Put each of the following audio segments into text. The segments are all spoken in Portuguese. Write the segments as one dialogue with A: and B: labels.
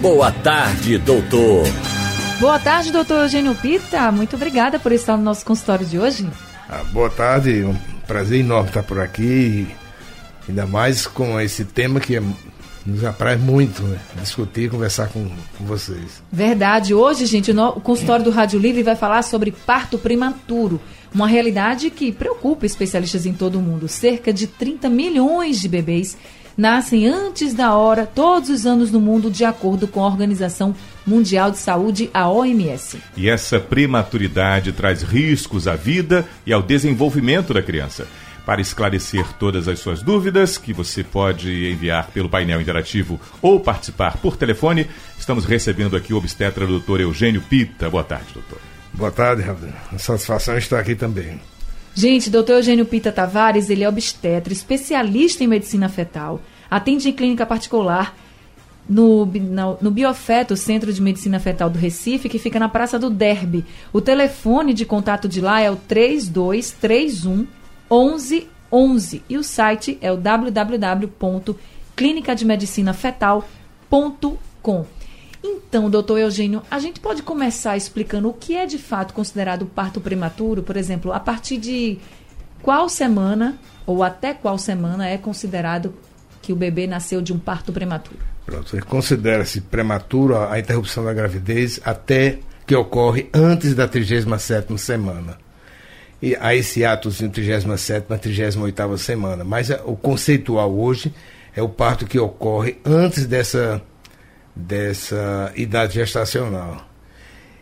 A: Boa tarde, doutor.
B: Boa tarde, doutor Eugênio Pita. Muito obrigada por estar no nosso consultório de hoje.
C: Ah, boa tarde, um prazer enorme estar por aqui. Ainda mais com esse tema que é nos apraz muito né? discutir, conversar com, com vocês.
B: Verdade. Hoje, gente, o consultório do Rádio Livre vai falar sobre parto prematuro. Uma realidade que preocupa especialistas em todo o mundo. Cerca de 30 milhões de bebês nascem antes da hora todos os anos no mundo, de acordo com a Organização Mundial de Saúde, a OMS.
D: E essa prematuridade traz riscos à vida e ao desenvolvimento da criança. Para esclarecer todas as suas dúvidas, que você pode enviar pelo painel interativo ou participar por telefone, estamos recebendo aqui o obstetra doutor Eugênio Pita. Boa tarde, doutor.
C: Boa tarde, Rafael. Satisfação estar aqui também.
B: Gente, doutor Eugênio Pita Tavares, ele é obstetra, especialista em medicina fetal, atende em clínica particular no, no, Biofeto, Centro de Medicina Fetal do Recife, que fica na Praça do Derby. O telefone de contato de lá é o 3231 1111 e o site é o www.clinicademedicinafetal.com. Então, doutor Eugênio, a gente pode começar explicando o que é de fato considerado parto prematuro, por exemplo, a partir de qual semana ou até qual semana é considerado que o bebê nasceu de um parto prematuro?
C: Pronto, considera-se prematuro a interrupção da gravidez até que ocorre antes da 37ª semana e a esse ato de 37 a 38 semana. Mas o conceitual hoje é o parto que ocorre antes dessa, dessa idade gestacional.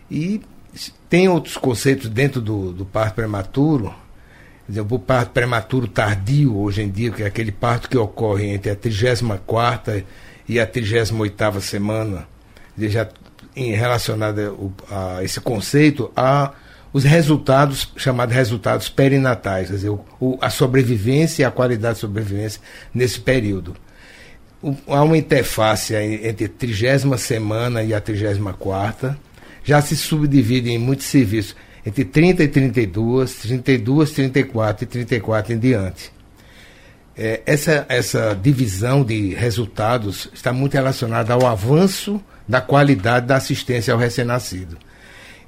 C: E tem outros conceitos dentro do, do parto prematuro, o parto prematuro tardio hoje em dia, que é aquele parto que ocorre entre a 34 e a 38 semana, já em relacionado a, a esse conceito, a os resultados, chamados resultados perinatais, quer dizer, o, o, a sobrevivência e a qualidade de sobrevivência nesse período. O, há uma interface entre a trigésima semana e a trigésima quarta, já se subdivide em muitos serviços, entre 30 e 32, 32, 34 e 34 em diante. É, essa, essa divisão de resultados está muito relacionada ao avanço da qualidade da assistência ao recém-nascido.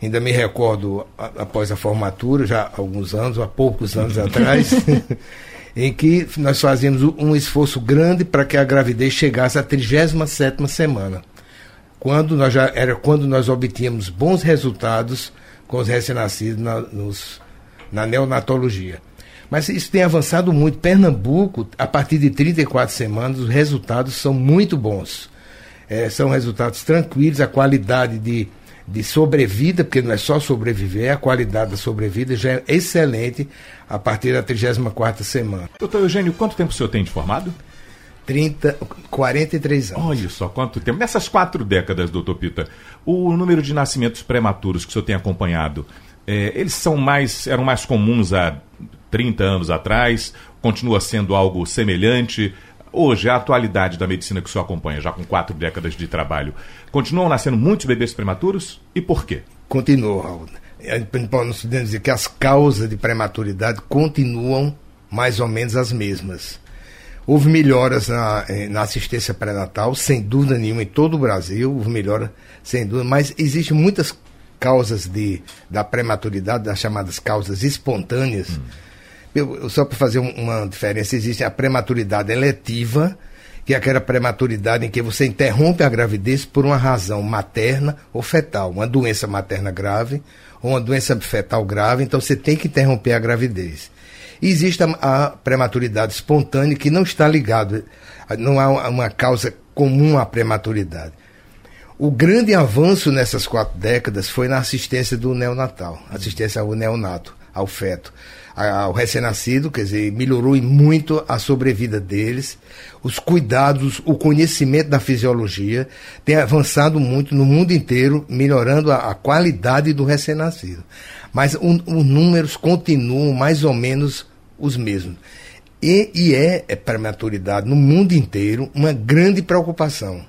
C: Ainda me recordo, após a formatura, já há alguns anos, há poucos anos atrás, em que nós fazíamos um esforço grande para que a gravidez chegasse à 37 semana. Quando nós já, era quando nós obtínhamos bons resultados com os recém-nascidos na, na neonatologia. Mas isso tem avançado muito. Pernambuco, a partir de 34 semanas, os resultados são muito bons. É, são resultados tranquilos, a qualidade de de sobrevida, porque não é só sobreviver, a qualidade da sobrevida já é excelente a partir da 34 semana.
D: Doutor Eugênio, quanto tempo o senhor tem de formado?
C: 30, 43 anos.
D: Olha só quanto tempo. Nessas quatro décadas, doutor Pita, o número de nascimentos prematuros que o senhor tem acompanhado, é, eles são mais, eram mais comuns há 30 anos atrás? Continua sendo algo semelhante? Hoje, a atualidade da medicina que o senhor acompanha, já com quatro décadas de trabalho, continuam nascendo muitos bebês prematuros? E por quê?
C: Continua, Raul. Nós podemos dizer que as causas de prematuridade continuam mais ou menos as mesmas. Houve melhoras na, eh, na assistência pré-natal, sem dúvida nenhuma, em todo o Brasil, houve melhora, sem dúvida, mas existem muitas causas de, da prematuridade, das chamadas causas espontâneas. Hum eu, só para fazer uma diferença, existe a prematuridade eletiva, que é aquela prematuridade em que você interrompe a gravidez por uma razão materna ou fetal, uma doença materna grave ou uma doença fetal grave, então você tem que interromper a gravidez. Existe a, a prematuridade espontânea que não está ligado, não há uma causa comum à prematuridade. O grande avanço nessas quatro décadas foi na assistência do neonatal, assistência ao neonato ao feto, ao recém-nascido, quer dizer, melhorou muito a sobrevida deles, os cuidados, o conhecimento da fisiologia tem avançado muito no mundo inteiro, melhorando a, a qualidade do recém-nascido. Mas os números continuam mais ou menos os mesmos. E, e é, é prematuridade no mundo inteiro uma grande preocupação.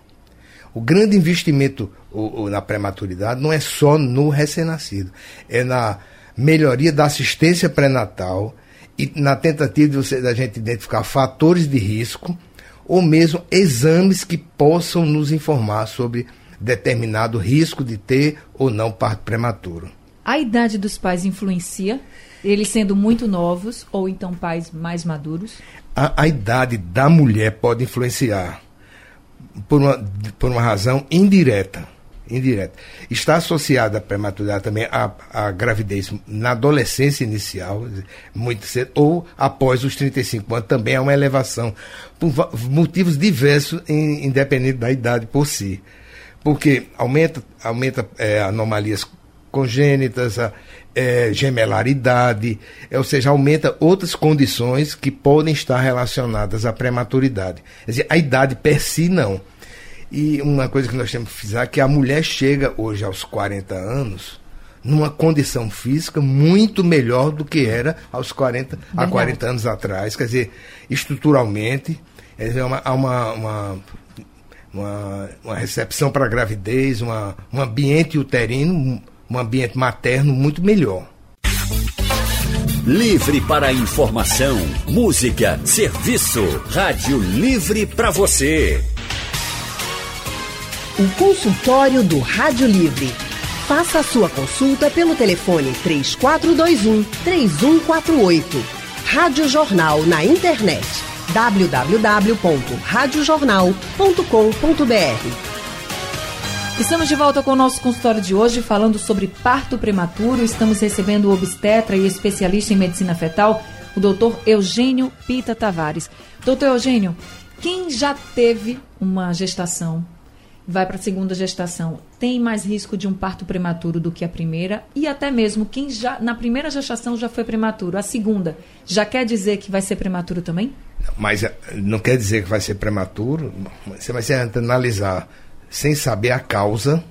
C: O grande investimento o, o, na prematuridade não é só no recém-nascido, é na melhoria da assistência pré-natal e na tentativa de você, da gente identificar fatores de risco ou mesmo exames que possam nos informar sobre determinado risco de ter ou não parto prematuro.
B: A idade dos pais influencia? Eles sendo muito novos ou então pais mais maduros?
C: A, a idade da mulher pode influenciar por uma, por uma razão indireta. Indireta. Está associada a prematuridade também à, à gravidez na adolescência inicial, muito cedo, ou após os 35 anos, também há uma elevação, por motivos diversos, in, independente da idade por si. Porque aumenta, aumenta é, anomalias congênitas, a, é, gemelaridade, é, ou seja, aumenta outras condições que podem estar relacionadas à prematuridade. Quer dizer, a idade per si não. E uma coisa que nós temos que frisar é que a mulher chega hoje aos 40 anos numa condição física muito melhor do que era aos 40, há 40 anos atrás. Quer dizer, estruturalmente, é uma, há uma, uma, uma, uma recepção para a gravidez, uma, um ambiente uterino um ambiente materno muito melhor.
A: Livre para informação, música, serviço. Rádio Livre para você.
E: O consultório do Rádio Livre. Faça a sua consulta pelo telefone 3421 3148. Rádio Jornal na internet www.radiojornal.com.br
B: Estamos de volta com o nosso consultório de hoje, falando sobre parto prematuro. Estamos recebendo o obstetra e especialista em medicina fetal, o doutor Eugênio Pita Tavares. Doutor Eugênio, quem já teve uma gestação, vai para a segunda gestação, tem mais risco de um parto prematuro do que a primeira? E até mesmo quem já na primeira gestação já foi prematuro, a segunda, já quer dizer que vai ser prematuro também?
C: Mas eh, não quer dizer que vai ser prematuro, você vai ser analisar sem saber a causa,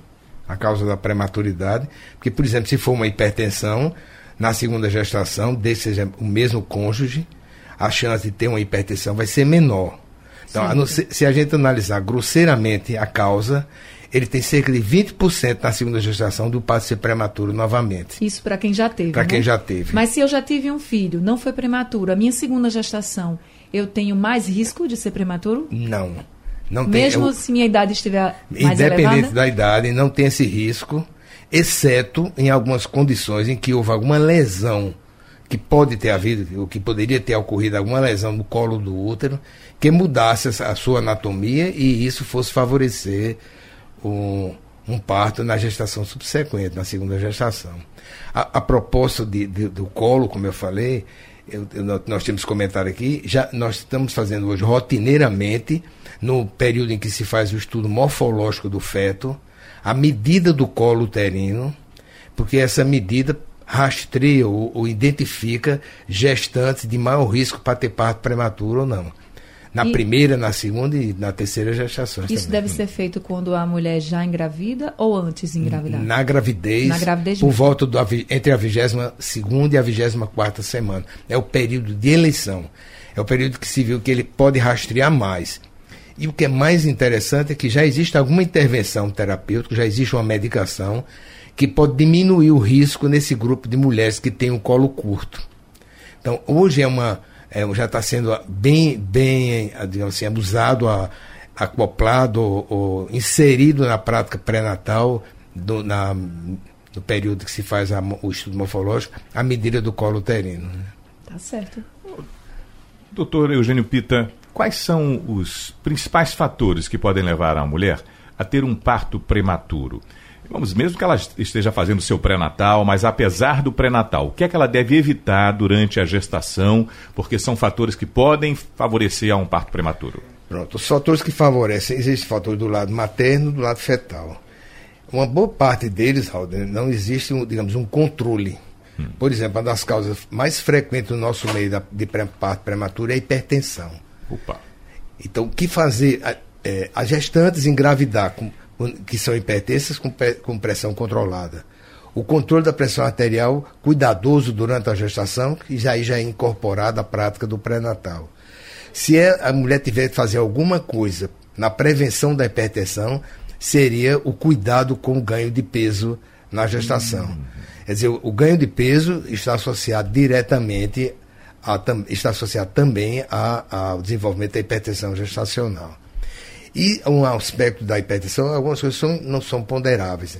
C: a causa da prematuridade, porque, por exemplo, se for uma hipertensão, na segunda gestação, desde seja o mesmo cônjuge, a chance de ter uma hipertensão vai ser menor. Então, se a gente analisar grosseiramente a causa, ele tem cerca de 20% na segunda gestação do parto ser prematuro novamente.
B: Isso para quem já teve.
C: Para
B: né?
C: quem já teve.
B: Mas se eu já tive um filho, não foi prematuro, a minha segunda gestação, eu tenho mais risco de ser prematuro?
C: Não. Não
B: Mesmo
C: tem,
B: se minha idade estiver mais
C: Independente
B: elevada?
C: da idade, não tem esse risco, exceto em algumas condições em que houve alguma lesão que pode ter havido, ou que poderia ter ocorrido alguma lesão no colo do útero, que mudasse a sua anatomia e isso fosse favorecer um, um parto na gestação subsequente, na segunda gestação. A, a propósito de, de, do colo, como eu falei, eu, eu, nós temos comentário aqui, já nós estamos fazendo hoje rotineiramente no período em que se faz o estudo morfológico do feto, a medida do colo uterino, porque essa medida rastreia ou, ou identifica gestantes de maior risco para ter parto prematuro ou não. Na e primeira, na segunda e na terceira gestação.
B: Isso
C: também.
B: deve ser feito quando a mulher já engravida ou antes de engravidar?
C: Na gravidez, na gravidez por volta do, entre a 22 segunda e a 24 semana. É o período de eleição. É o período que se viu que ele pode rastrear mais. E o que é mais interessante é que já existe alguma intervenção terapêutica, já existe uma medicação que pode diminuir o risco nesse grupo de mulheres que tem o colo curto. Então, hoje é uma, é, já está sendo bem, bem digamos assim, abusado, a, acoplado ou, ou, inserido na prática pré-natal, do, na, no período que se faz a, o estudo morfológico, a medida do colo uterino. Né?
B: Tá certo.
D: Doutor Eugênio Pita, Quais são os principais fatores que podem levar a mulher a ter um parto prematuro? Vamos, mesmo que ela esteja fazendo seu pré-natal, mas apesar do pré-natal, o que é que ela deve evitar durante a gestação? Porque são fatores que podem favorecer a um parto prematuro.
C: Pronto, os fatores que favorecem, existem fatores do lado materno do lado fetal. Uma boa parte deles, Raul, não existe, um, digamos, um controle. Por exemplo, uma das causas mais frequentes no nosso meio da, de parto prematuro é a hipertensão.
D: Opa.
C: Então, o que fazer? É, as gestantes engravidar, com- que são hipertensas com, com pressão controlada. O controle da pressão arterial cuidadoso durante a gestação, que já, aí já é incorporada à prática do pré-natal. Se é- a mulher tiver que fazer alguma coisa na prevenção da hipertensão, seria o cuidado com o ganho de peso na gestação. Quer dizer, o, o ganho de peso está associado diretamente, a, está associado também a- ao desenvolvimento da hipertensão gestacional. E um aspecto da hipertensão, algumas coisas são- não são ponderáveis.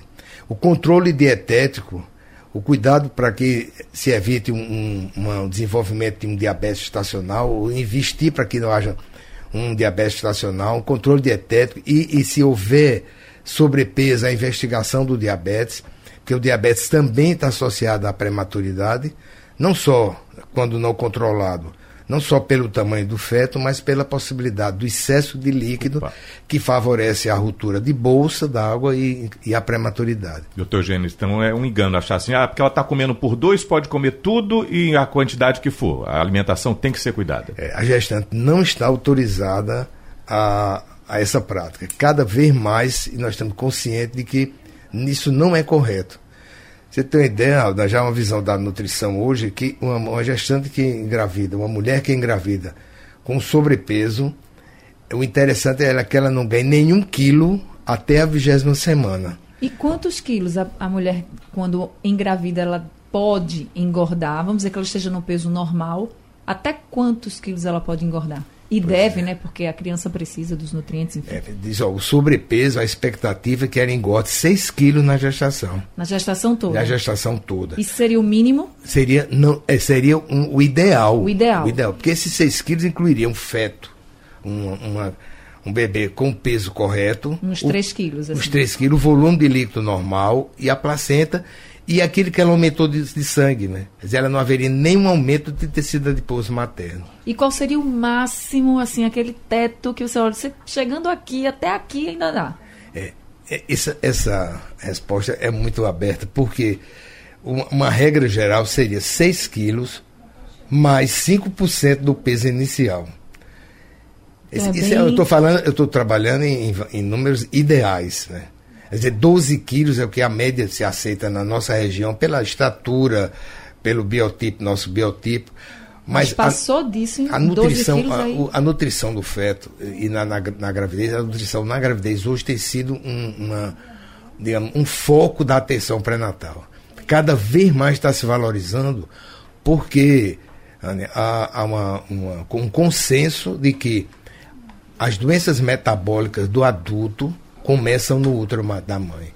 C: O controle dietético, o cuidado para que se evite um, um- um desenvolvimento de um diabetes estacional, ou investir para que não haja um diabetes estacional, um controle dietético e, e se houver sobrepeso, a investigação do diabetes, porque o diabetes também está associado à prematuridade, não só quando não controlado, não só pelo tamanho do feto, mas pela possibilidade do excesso de líquido
D: Opa.
C: que favorece a ruptura de bolsa d'água e, e a prematuridade.
D: Doutor Gênesis, então é um engano achar assim, ah, porque ela está comendo por dois, pode comer tudo e a quantidade que for. A alimentação tem que ser cuidada.
C: É, a gestante não está autorizada a, a essa prática. Cada vez mais nós estamos conscientes de que isso não é correto. Você tem uma ideia, já uma visão da nutrição hoje, que uma, uma gestante que engravida, uma mulher que engravida com sobrepeso, o interessante é que ela não ganhe nenhum quilo até a vigésima semana.
B: E quantos quilos a, a mulher, quando engravida, ela pode engordar? Vamos dizer que ela esteja no peso normal. Até quantos quilos ela pode engordar? E deve, né? Porque a criança precisa dos nutrientes, enfim.
C: É, diz, ó, o sobrepeso, a expectativa é que ela engorde 6 quilos na gestação.
B: Na gestação toda.
C: Na gestação toda.
B: Isso seria o mínimo?
C: Seria, não, é, seria um- o ideal.
B: O ideal.
C: Porque esses 6 quilos incluiriam um feto, um, uma- um bebê com o peso correto.
B: Uns
C: o-
B: 3 quilos.
C: Uns
B: Assim.
C: 3 quilos, o volume de líquido normal e a placenta e aquilo que ela aumentou de, de sangue, né? Quer dizer, ela não haveria nenhum aumento de tecido adiposo materno.
B: E qual seria o máximo, assim, aquele teto que você olha, você chegando aqui, até aqui ainda dá.
C: É, é, essa, essa resposta é muito aberta, porque uma, uma regra geral seria 6 quilos mais 5% do peso inicial. Esse-
B: É
C: isso
B: bem-
C: eu estou falando, eu estou trabalhando em, em- em números ideais, né? Quer dizer, 12 quilos é o que a média se aceita na nossa região pela estatura, pelo biotipo, nosso biotipo.
B: Mas,
C: Mas, a-
B: passou disso em
C: a
B: 12
C: nutrição,
B: quilos
C: a, a nutrição do feto e na, na, na gravidez, a nutrição na gravidez hoje tem sido um, uma, digamos, um foco da atenção pré-natal. Cada vez mais está se valorizando porque há, há uma, uma- um consenso de que as doenças metabólicas do adulto começam no útero da mãe.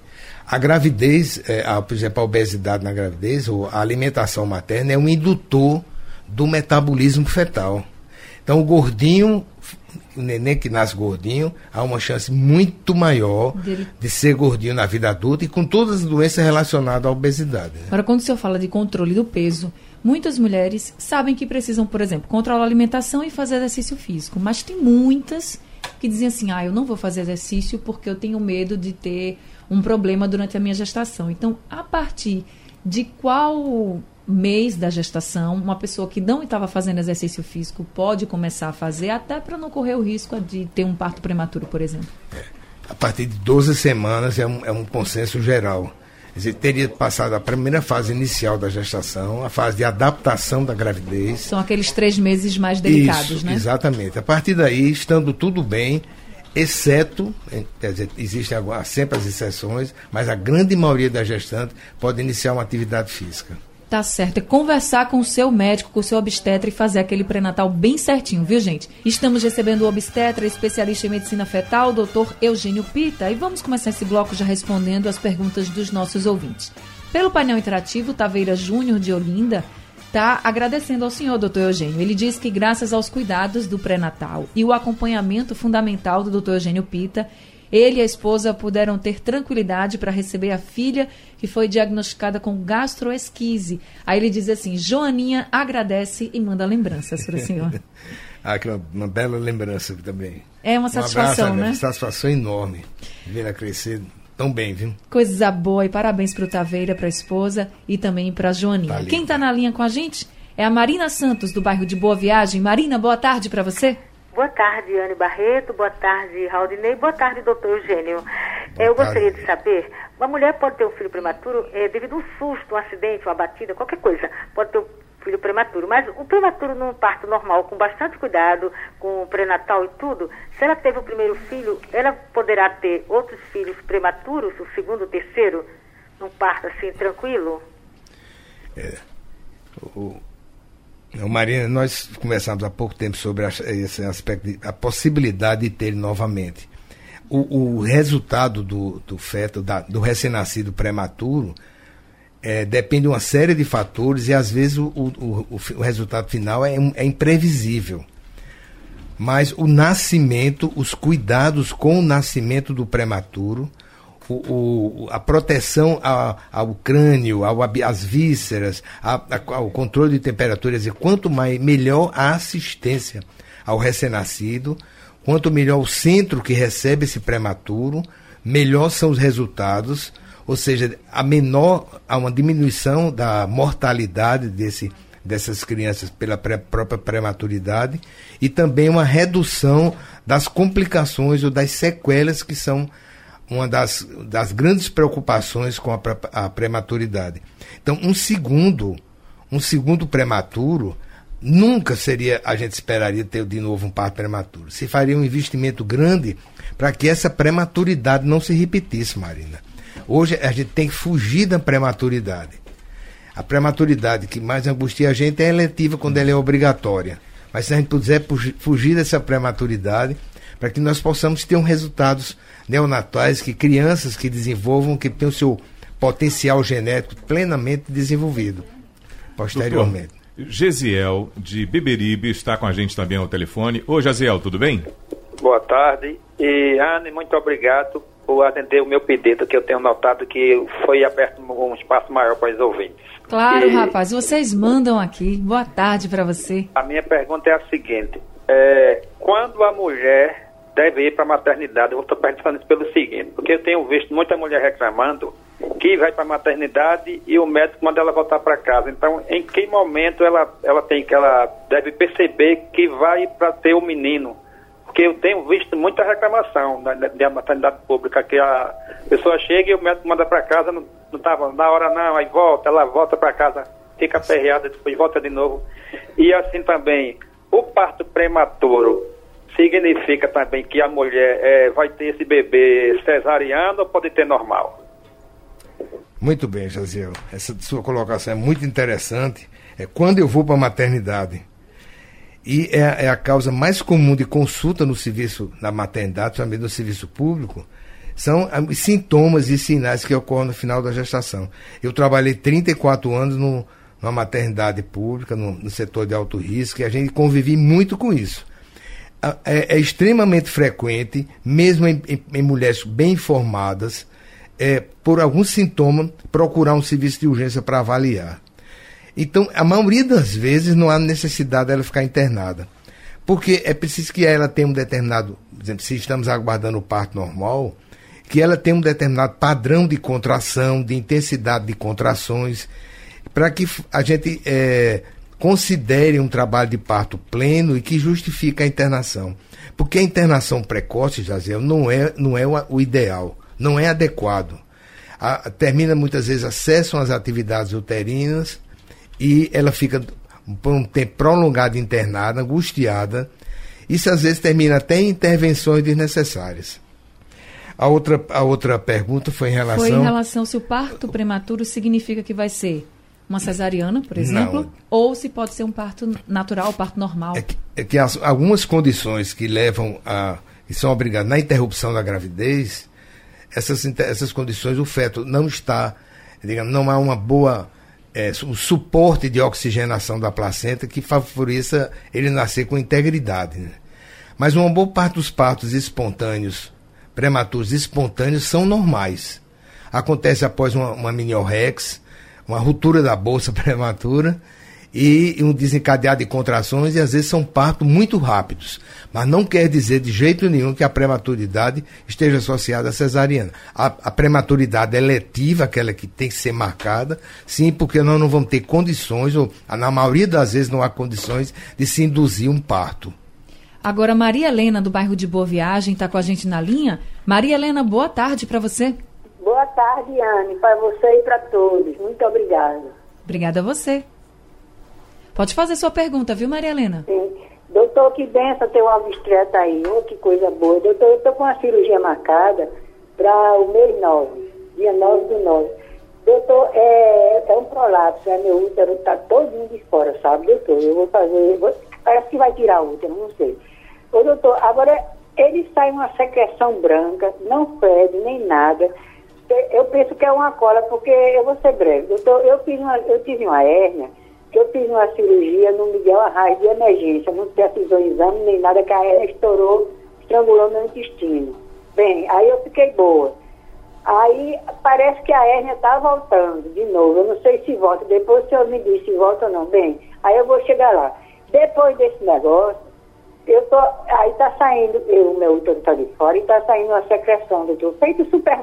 C: A gravidez, é, a, por exemplo, a obesidade na gravidez, ou a alimentação materna, é um indutor do metabolismo fetal. Então, o gordinho, o neném que nasce gordinho, há uma chance muito maior
B: Dele-
C: de ser gordinho na vida adulta e com todas as doenças relacionadas à obesidade. né?
B: Agora, quando o senhor fala de controle do peso, muitas mulheres sabem que precisam, por exemplo, controlar a alimentação e fazer exercício físico. Mas tem muitas que dizem assim: ah, eu não vou fazer exercício porque eu tenho medo de ter um problema durante a minha gestação. Então, a partir de qual mês da gestação uma pessoa que não estava fazendo exercício físico pode começar a fazer, até para não correr o risco de ter um parto prematuro, por exemplo?
C: a partir de 12 semanas é um, é um consenso geral. Quer dizer, teria passado a primeira fase inicial da gestação, a fase de adaptação da gravidez.
B: São aqueles três meses mais delicados,
C: Isso,
B: né?
C: Exatamente. A partir daí, estando tudo bem, exceto, eh, quer dizer, existem sempre as exceções, mas a grande maioria das gestantes pode iniciar uma atividade física.
B: Tá certo. É conversar com o seu médico, com o seu obstetra e fazer aquele pré-natal bem certinho, viu, gente? Estamos recebendo o obstetra, especialista em medicina fetal, doutor Eugênio Pita. E vamos começar esse bloco já respondendo as perguntas dos nossos ouvintes. Pelo painel interativo, Taveira Júnior de Olinda está agradecendo ao senhor, doutor Eugênio. Ele diz que graças aos cuidados do pré-natal e o acompanhamento fundamental do doutor Eugênio Pita, ele e a esposa puderam ter tranquilidade para receber a filha que foi diagnosticada com gastroesquise. Aí ele diz assim: Joaninha agradece e manda lembranças para o senhor.
C: Ah, que uma, uma bela lembrança também.
B: É uma
C: Um
B: satisfação,
C: abraço,
B: né?
C: Uma satisfação enorme ver ela crescer tão bem, viu?
B: Coisa boa e parabéns para o Taveira, para a esposa e também para a Joaninha.
C: Tá
B: Quem está na linha com a gente é a Marina Santos, do bairro de Boa Viagem. Marina, boa tarde para você.
F: Boa tarde, Anne Barreto. Boa tarde, Raudinei. Boa tarde, doutor Eugênio. Boa Eu tarde. gostaria de saber, uma mulher pode ter um filho prematuro é, devido a um susto, um acidente, uma batida, qualquer coisa. Pode ter um filho prematuro. Mas o prematuro num parto normal, com bastante cuidado, com o pré-natal e tudo, se ela teve o primeiro filho, ela poderá ter outros filhos prematuros, o segundo, o terceiro, num parto assim, tranquilo?
C: É. O, Marina, nós conversamos há pouco tempo sobre esse aspecto, a possibilidade de ter novamente. O, o resultado do, do feto, da, do recém-nascido prematuro, é, depende de uma série de fatores e às vezes o, o, o, o resultado final é, é, imprevisível. Mas o nascimento, os cuidados com o nascimento do prematuro, o, a proteção a, ao crânio, ao, às vísceras, a, ao controle de temperaturas, e quanto mais melhor a assistência ao recém-nascido, quanto melhor o centro que recebe esse prematuro, melhor são os resultados ou seja, a menor, há uma diminuição da mortalidade desse, dessas crianças pela pré, própria prematuridade e também uma redução das complicações ou das sequelas que são uma das, das grandes preocupações com a, a prematuridade. Então, um segundo, um segundo prematuro nunca seria, a gente esperaria ter de novo um parto prematuro. Se faria um investimento grande para que essa prematuridade não se repetisse, Marina. Hoje a gente tem que fugir da prematuridade. A prematuridade que mais angustia a gente é eletiva quando ela é obrigatória. Mas se a gente puder fugir dessa prematuridade, para que nós possamos ter um resultados neonatais, que crianças que desenvolvam, que tenham o seu potencial genético plenamente desenvolvido posteriormente.
D: Doutor, Gesiel, de Beberibe, está com a gente também ao telefone. Ô, Gesiel, tudo bem?
G: Boa tarde. E, Anne, muito obrigado por atender o meu pedido, que eu tenho notado que foi aberto um espaço maior para os ouvintes.
B: Claro, e... rapaz, vocês mandam aqui. Boa tarde para você.
G: A minha pergunta é a seguinte: é, quando a mulher deve ir para a maternidade? Eu estou perguntando isso pelo seguinte, porque eu tenho visto muita mulher reclamando que vai para a maternidade e o médico manda ela voltar para casa. Então, em que momento ela, ela tem que ela deve perceber que vai para ter o um menino? Porque eu tenho visto muita reclamação da, da maternidade pública, que a pessoa chega e o médico manda para casa, não estava na hora não, aí volta, ela volta para casa, fica aperreada, depois volta de novo. E assim também, o parto prematuro significa também que a mulher é, vai ter esse bebê cesariano ou pode ter normal?
C: Muito bem, Jaziel. Essa sua colocação é muito interessante. É quando eu vou para a maternidade e é, é, a causa mais comum de consulta no serviço, na maternidade, também no serviço público, são os sintomas e sinais que ocorrem no final da gestação. Eu trabalhei 34 anos no, numa maternidade pública, no, no setor de alto risco, e a gente convive muito com isso. É, é extremamente frequente, mesmo em, em, em mulheres bem informadas, é, por algum sintoma, procurar um serviço de urgência para avaliar. Então, a maioria das vezes não há necessidade dela ficar internada. Porque é preciso que ela tenha um determinado, por exemplo, se estamos aguardando o parto normal, que ela tenha um determinado padrão de contração, de intensidade de contrações, para que a gente é, considere um trabalho de parto pleno e que justifique a internação. Porque a internação precoce, Jaziel, não é, não é o, ideal, não é adequado. A, termina muitas vezes, acessam as atividades uterinas e ela fica por um tempo prolongado internada, angustiada. Isso às vezes termina até em intervenções desnecessárias. A outra, a outra pergunta foi em relação. Foi
B: em relação se o parto prematuro significa que vai ser uma cesariana, por exemplo, Não. ou se pode ser um parto natural, parto normal.
C: É que, é que as, algumas condições que levam a. que são obrigadas na interrupção da gravidez, essas, essas condições, o feto não está, digamos, não há uma boa é, o suporte de oxigenação da placenta que favoreça ele nascer com integridade. Né? Mas uma boa parte dos partos espontâneos, prematuros espontâneos, são normais. Acontece após uma, uma mini-orrex, uma ruptura da bolsa prematura, e um desencadeado de contrações e às vezes são partos muito rápidos. Mas não quer dizer de jeito nenhum que a prematuridade esteja associada à cesariana. A, a prematuridade é letiva, aquela que tem que ser marcada, sim, porque nós não vamos ter condições, ou na maioria das vezes não há condições de se induzir um parto.
B: Agora, Maria Helena, do bairro de Boa Viagem, está com a gente na linha. Maria Helena, boa tarde para você.
H: Boa tarde, Anne, para você e para todos. Muito obrigada.
B: Obrigada a você. Pode fazer sua pergunta, viu, Maria Helena?
H: Sim. Doutor, que benção ter uma obstetra aí. Oh, que coisa boa. Doutor, eu estou com uma cirurgia marcada para o mês 9, dia 9 do 9. Doutor, é, é um prolapso, é meu útero está todo de fora, sabe, doutor? Eu vou fazer, vou, parece que vai tirar o útero, não sei. Ô, doutor, agora ele sai uma secreção branca, não fede nem nada. Eu penso que é uma cola, porque eu vou ser breve. Doutor, eu, fiz uma, eu tive uma hérnia que eu fiz uma cirurgia no Miguel Arraes de emergência, não precisou exame nem nada, que a hernia estourou, estrangulou meu intestino. Bem, aí eu fiquei boa. Aí parece que a hérnia está voltando de novo. Eu não sei se volta. Depois o senhor me diz se volta ou não. Bem, aí eu vou chegar lá. Depois desse negócio, eu tô. Aí está saindo, eu, o meu útero está de fora e está saindo uma secreção, doutor, feito super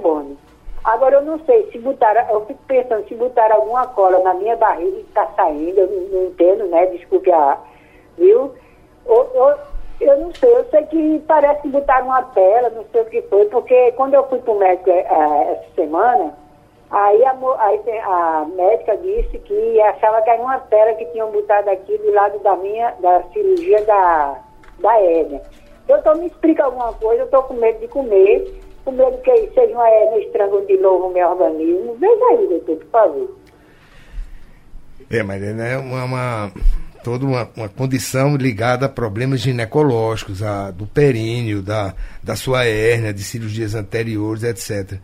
H: eu não sei se botaram, eu fico pensando se botaram alguma cola na minha barriga e está saindo, eu não, não, entendo, né? Desculpe a. Viu? Ou, ou, eu não sei, eu sei que parece que botaram uma tela, não sei o que foi, porque quando eu fui para o médico é, é, essa semana, aí a, aí a, médica disse que achava que era uma tela que tinham botado aqui do lado da minha, da cirurgia da, da hérnia. Doutor, me explica alguma coisa, eu estou com medo de comer com medo que seja uma hernia estrango de novo o meu organismo. Veja aí, doutor, por favor.
C: É, mas é uma, uma toda uma, uma, condição ligada a problemas ginecológicos, a, do períneo, da, da sua hérnia, de cirurgias anteriores, etc.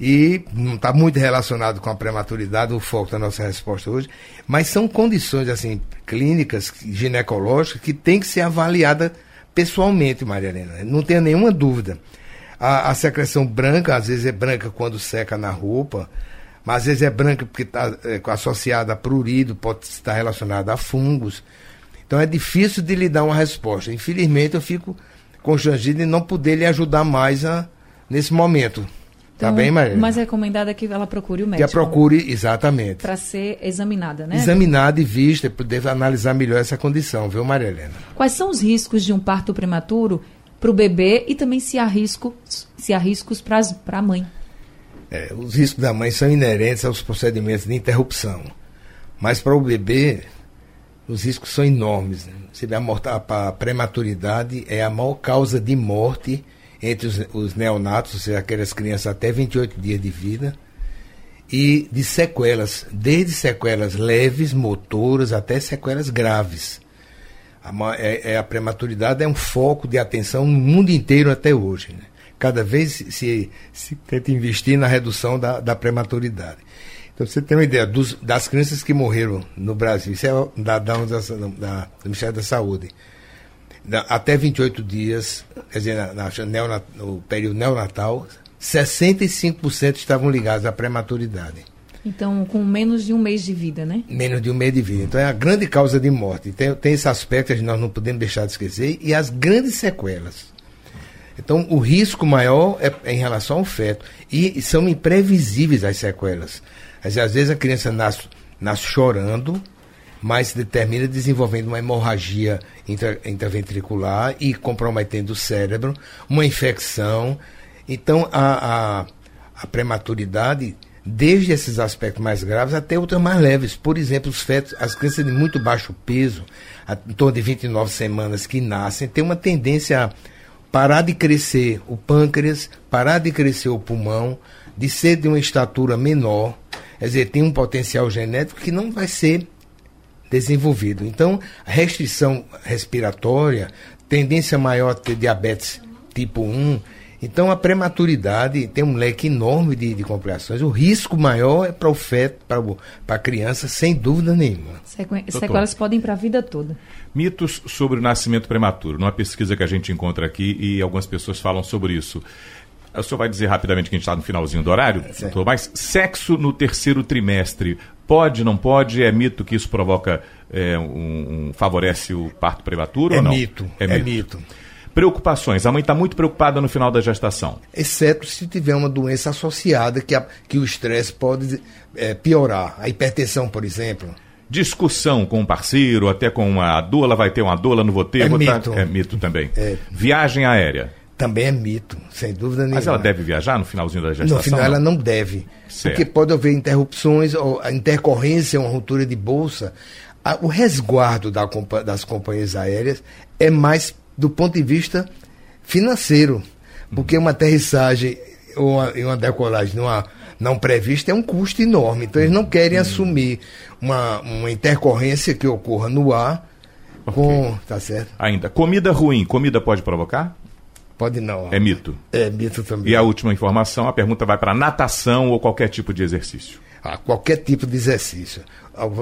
C: E não está muito relacionado com a prematuridade, o foco da nossa resposta hoje, mas são condições assim clínicas, ginecológicas, que tem que ser avaliada pessoalmente, Maria Helena. Não tenha nenhuma dúvida. A, a, secreção branca, às vezes é branca quando seca na roupa, mas às vezes é branca porque está é, associada a prurido, pode estar relacionada a fungos. Então é difícil de lhe dar uma resposta. Infelizmente eu fico constrangido em não poder lhe ajudar mais a, nesse momento. Tá então, tá bem, Maria?
B: Mais recomendado é que ela procure o médico.
C: Que a procure, exatamente.
B: Para ser examinada, né?
C: Examinada e vista, poder analisar melhor essa condição, viu, Maria Helena?
B: Quais são os riscos de um parto prematuro para o bebê e também se há, risco, se há riscos para a mãe.
C: É, os riscos da mãe são inerentes aos procedimentos de interrupção. Mas para o bebê, os riscos são enormes. Né? Você vê a, a, prematuridade é a maior causa de morte entre os, os neonatos, ou seja, aquelas crianças até 28 dias de vida, e de sequelas, desde sequelas leves, motoras, até sequelas graves. A, é, é, a prematuridade é um foco de atenção no mundo inteiro até hoje. Né? Cada vez se, se tenta investir na redução da, da prematuridade. Então, você tem uma ideia dos, das crianças que morreram no Brasil, isso é da, da, da, do Ministério da Saúde, da, até 28 dias, quer dizer, na, na, no período neonatal, 65% estavam ligados à prematuridade.
B: Então, com menos de um mês de vida, né?
C: Menos de um mês de vida. Então, é a grande causa de morte. Tem, tem esse aspecto que nós não podemos deixar de esquecer. E as grandes sequelas. Então, o risco maior é, em relação ao feto. E, são imprevisíveis as sequelas. Às vezes a criança nasce, nasce chorando, mas se determina desenvolvendo uma hemorragia intra, intraventricular e comprometendo o cérebro, uma infecção. Então, a, a, a prematuridade desde esses aspectos mais graves até outros mais leves. Por exemplo, os fetos, as crianças de muito baixo peso, em torno de 29 semanas que nascem, têm uma tendência a parar de crescer o pâncreas, parar de crescer o pulmão, de ser de uma estatura menor, quer dizer, tem um potencial genético que não vai ser desenvolvido. Então, a restrição respiratória, tendência maior a ter diabetes tipo 1, então a prematuridade tem um leque enorme de, de complicações. O risco maior é para o feto, para a criança, sem dúvida nenhuma.
B: Sequ sequelas podem ir para a vida toda.
D: Mitos sobre o nascimento prematuro. Numa pesquisa que a gente encontra aqui e algumas pessoas falam sobre isso. O senhor vai dizer rapidamente que a gente está no finalzinho do horário, é, doutor, mas sexo no terceiro trimestre Pode, não pode? É mito que isso provoca, é, um, um, favorece o parto prematuro
C: é
D: ou não?
C: Mito, é mito. É mito.
D: Preocupações. A mãe está muito preocupada no final da gestação.
C: Exceto se tiver uma doença associada que, a, que o estresse pode é, piorar. A hipertensão, por exemplo.
D: Discussão com um parceiro, até com uma doula, vai ter uma doula, não vou ter.
C: É
D: vou
C: mito.
D: Tá... É mito também. É. Viagem aérea.
C: Também é mito, sem dúvida nenhuma.
D: Mas ela deve viajar no finalzinho da gestação?
C: No final
D: não?
C: ela não deve. Certo. Porque pode haver interrupções, ou a intercorrência, uma ruptura de bolsa. O resguardo da, das companhias aéreas é mais do ponto de vista financeiro. Porque uma aterrissagem ou uma, uma decolagem numa, não prevista é um custo enorme. Então eles não querem hum. assumir uma, uma intercorrência que ocorra no ar okay. com. Tá certo?
D: Ainda. Comida ruim, comida pode provocar?
C: Pode não.
D: É mito.
C: É mito também.
D: E a última informação, a pergunta vai para natação ou qualquer tipo de exercício.
C: Ah, qualquer tipo de exercício.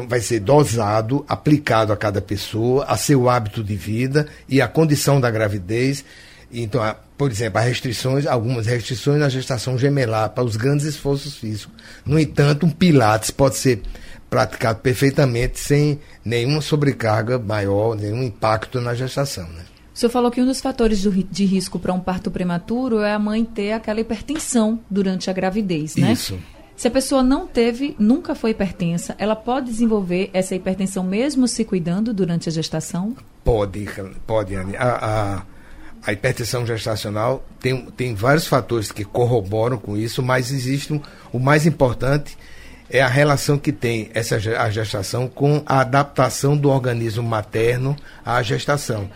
C: Vai ser dosado, aplicado a cada pessoa, a seu hábito de vida e a condição da gravidez. Então, por exemplo, há restrições, algumas restrições na gestação gemelar para os grandes esforços físicos. No entanto, um pilates pode ser praticado perfeitamente sem nenhuma sobrecarga maior, nenhum impacto na gestação. Né?
B: O senhor falou que um dos fatores de risco para um parto prematuro é a mãe ter aquela hipertensão durante a gravidez, né?
C: Isso.
B: Se a pessoa não teve, nunca foi hipertensa, ela pode desenvolver essa hipertensão mesmo se cuidando durante a gestação?
C: Pode, pode, Anne. A, a, a hipertensão gestacional tem, tem vários fatores que corroboram com isso, mas existe um, o mais importante é a relação que tem essa a gestação com a adaptação do organismo materno à gestação.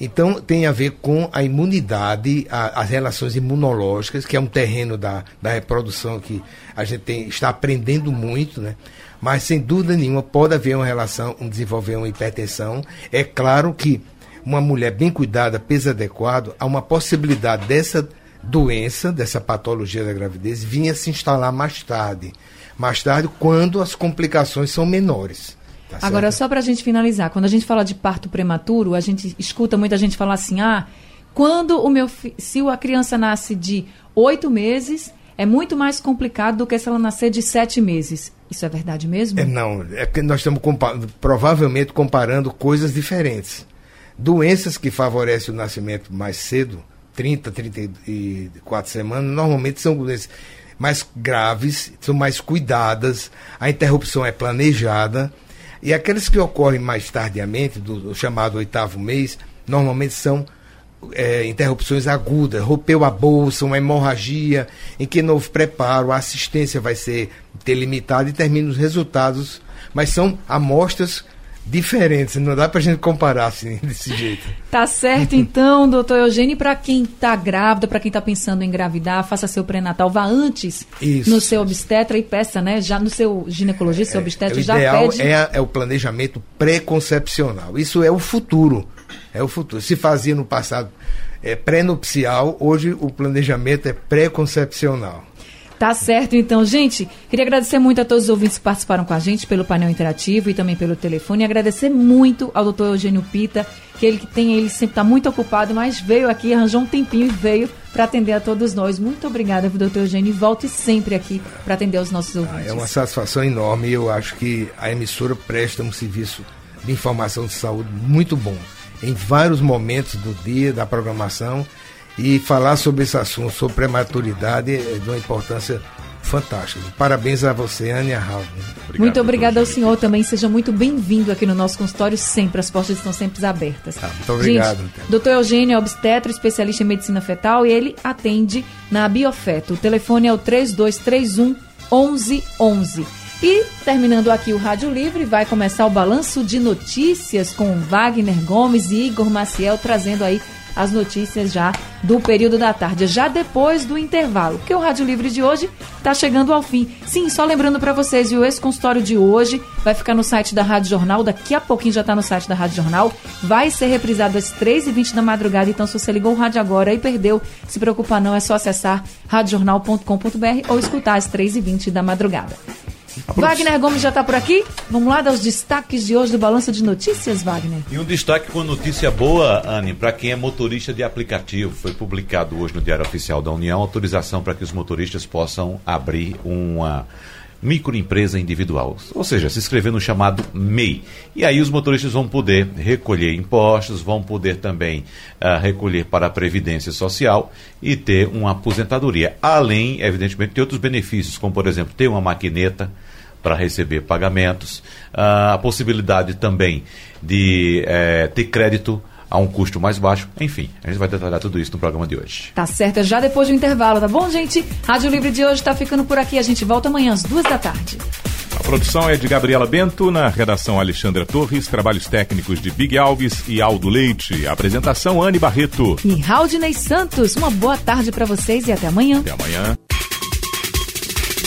C: Então, tem a ver com a imunidade, a, as relações imunológicas, que é um terreno da, da reprodução que a gente tem, está aprendendo muito, né? Mas, sem dúvida nenhuma, pode haver uma relação, um desenvolver uma hipertensão. É claro que uma mulher bem cuidada, peso adequado, há uma possibilidade dessa doença, dessa patologia da gravidez, vinha se instalar mais tarde. Mais tarde, quando as complicações são menores.
B: Tá Agora, só para a gente finalizar, quando a gente fala de parto prematuro, a gente escuta muita gente falar assim: ah, quando o meu se a criança nasce de oito meses, é muito mais complicado do que se ela nascer de sete meses. Isso é verdade mesmo?
C: É, não, é que nós estamos compa provavelmente comparando coisas diferentes. Doenças que favorecem o nascimento mais cedo, 30, 34 semanas, normalmente são doenças mais graves, são mais cuidadas, a interrupção é planejada e aqueles que ocorrem mais tardiamente, do, do chamado oitavo mês, normalmente são é, interrupções agudas, rompeu a bolsa, uma hemorragia, em que não houve preparo, a assistência vai ser delimitada e termina os resultados, mas são amostras diferentes, não dá pra gente comparar assim, desse jeito.
B: Tá certo então, doutor Eugênio, para quem tá grávida, para quem tá pensando em engravidar, faça seu pré-natal, vá antes
C: Isso.
B: no seu obstetra e peça, né, já no seu ginecologista, seu é, obstetra,
C: é,
B: já
C: ideal
B: pede...
C: É, é o planejamento pré-concepcional, isso é o futuro, é o futuro. Se fazia no passado é, pré-nupcial, hoje o planejamento é pré-concepcional.
B: Tá certo, então. Gente, queria agradecer muito a todos os ouvintes que participaram com a gente pelo painel interativo e também pelo telefone. E agradecer muito ao doutor Eugênio Pita, que ele que tem, ele sempre está muito ocupado, mas veio aqui, arranjou um tempinho e veio para atender a todos nós. Muito obrigada, doutor Eugênio, e volte sempre aqui para atender os nossos ouvintes.
C: Ah, é uma satisfação enorme. Eu acho que a emissora presta um serviço de informação de saúde muito bom. Em vários momentos do dia, da programação e falar sobre esse assunto, sobre prematuridade, é de uma importância fantástica. Parabéns a você, Ana e a Raul.
B: muito obrigada ao senhor também. Seja muito bem-vindo aqui no nosso consultório sempre. As portas estão sempre abertas.
C: Tá, muito obrigado.
B: Gente, doutor Eugênio é obstetra, especialista em medicina fetal e ele atende na Biofeto. O telefone é o 3231 1111. E terminando aqui o Rádio Livre, vai começar o balanço de notícias com Wagner Gomes e Igor Maciel trazendo aí as notícias já do período da tarde, já depois do intervalo, porque o Rádio Livre de hoje está chegando ao fim. Sim, só lembrando para vocês, viu, esse consultório de hoje vai ficar no site da Rádio Jornal, daqui a pouquinho já está no site da Rádio Jornal, vai ser reprisado às 3h20 da madrugada, então se você ligou o rádio agora e perdeu, se preocupar não, é só acessar radiojornal.com.br ou escutar às 3h20 da madrugada. Wagner Gomes já está por aqui. Vamos lá dar os destaques de hoje do Balanço de Notícias, Wagner.
I: E um destaque com notícia boa, Anne, para quem é motorista de aplicativo. Foi publicado hoje no Diário Oficial da União autorização para que os motoristas possam abrir uma microempresa individual, ou seja, se inscrever no chamado MEI. E aí os motoristas vão poder recolher impostos, vão poder também uh, recolher para a Previdência Social e ter uma aposentadoria. Além, evidentemente, de outros benefícios, como por exemplo, ter uma maquineta para receber pagamentos, uh, a possibilidade também de uh, ter crédito a um custo mais baixo. Enfim, a gente vai detalhar tudo isso no programa de hoje.
B: Tá certo, é já depois do intervalo, tá bom, gente? Rádio Livre de hoje está ficando por aqui. A gente volta amanhã às duas da tarde.
D: A produção é de Gabriela Bento, na redação Alexandra Torres, trabalhos técnicos de Big Alves e Aldo Leite. A apresentação Anne Barreto.
B: E Raudinei Santos. Uma boa tarde para vocês e até amanhã.
D: Até amanhã.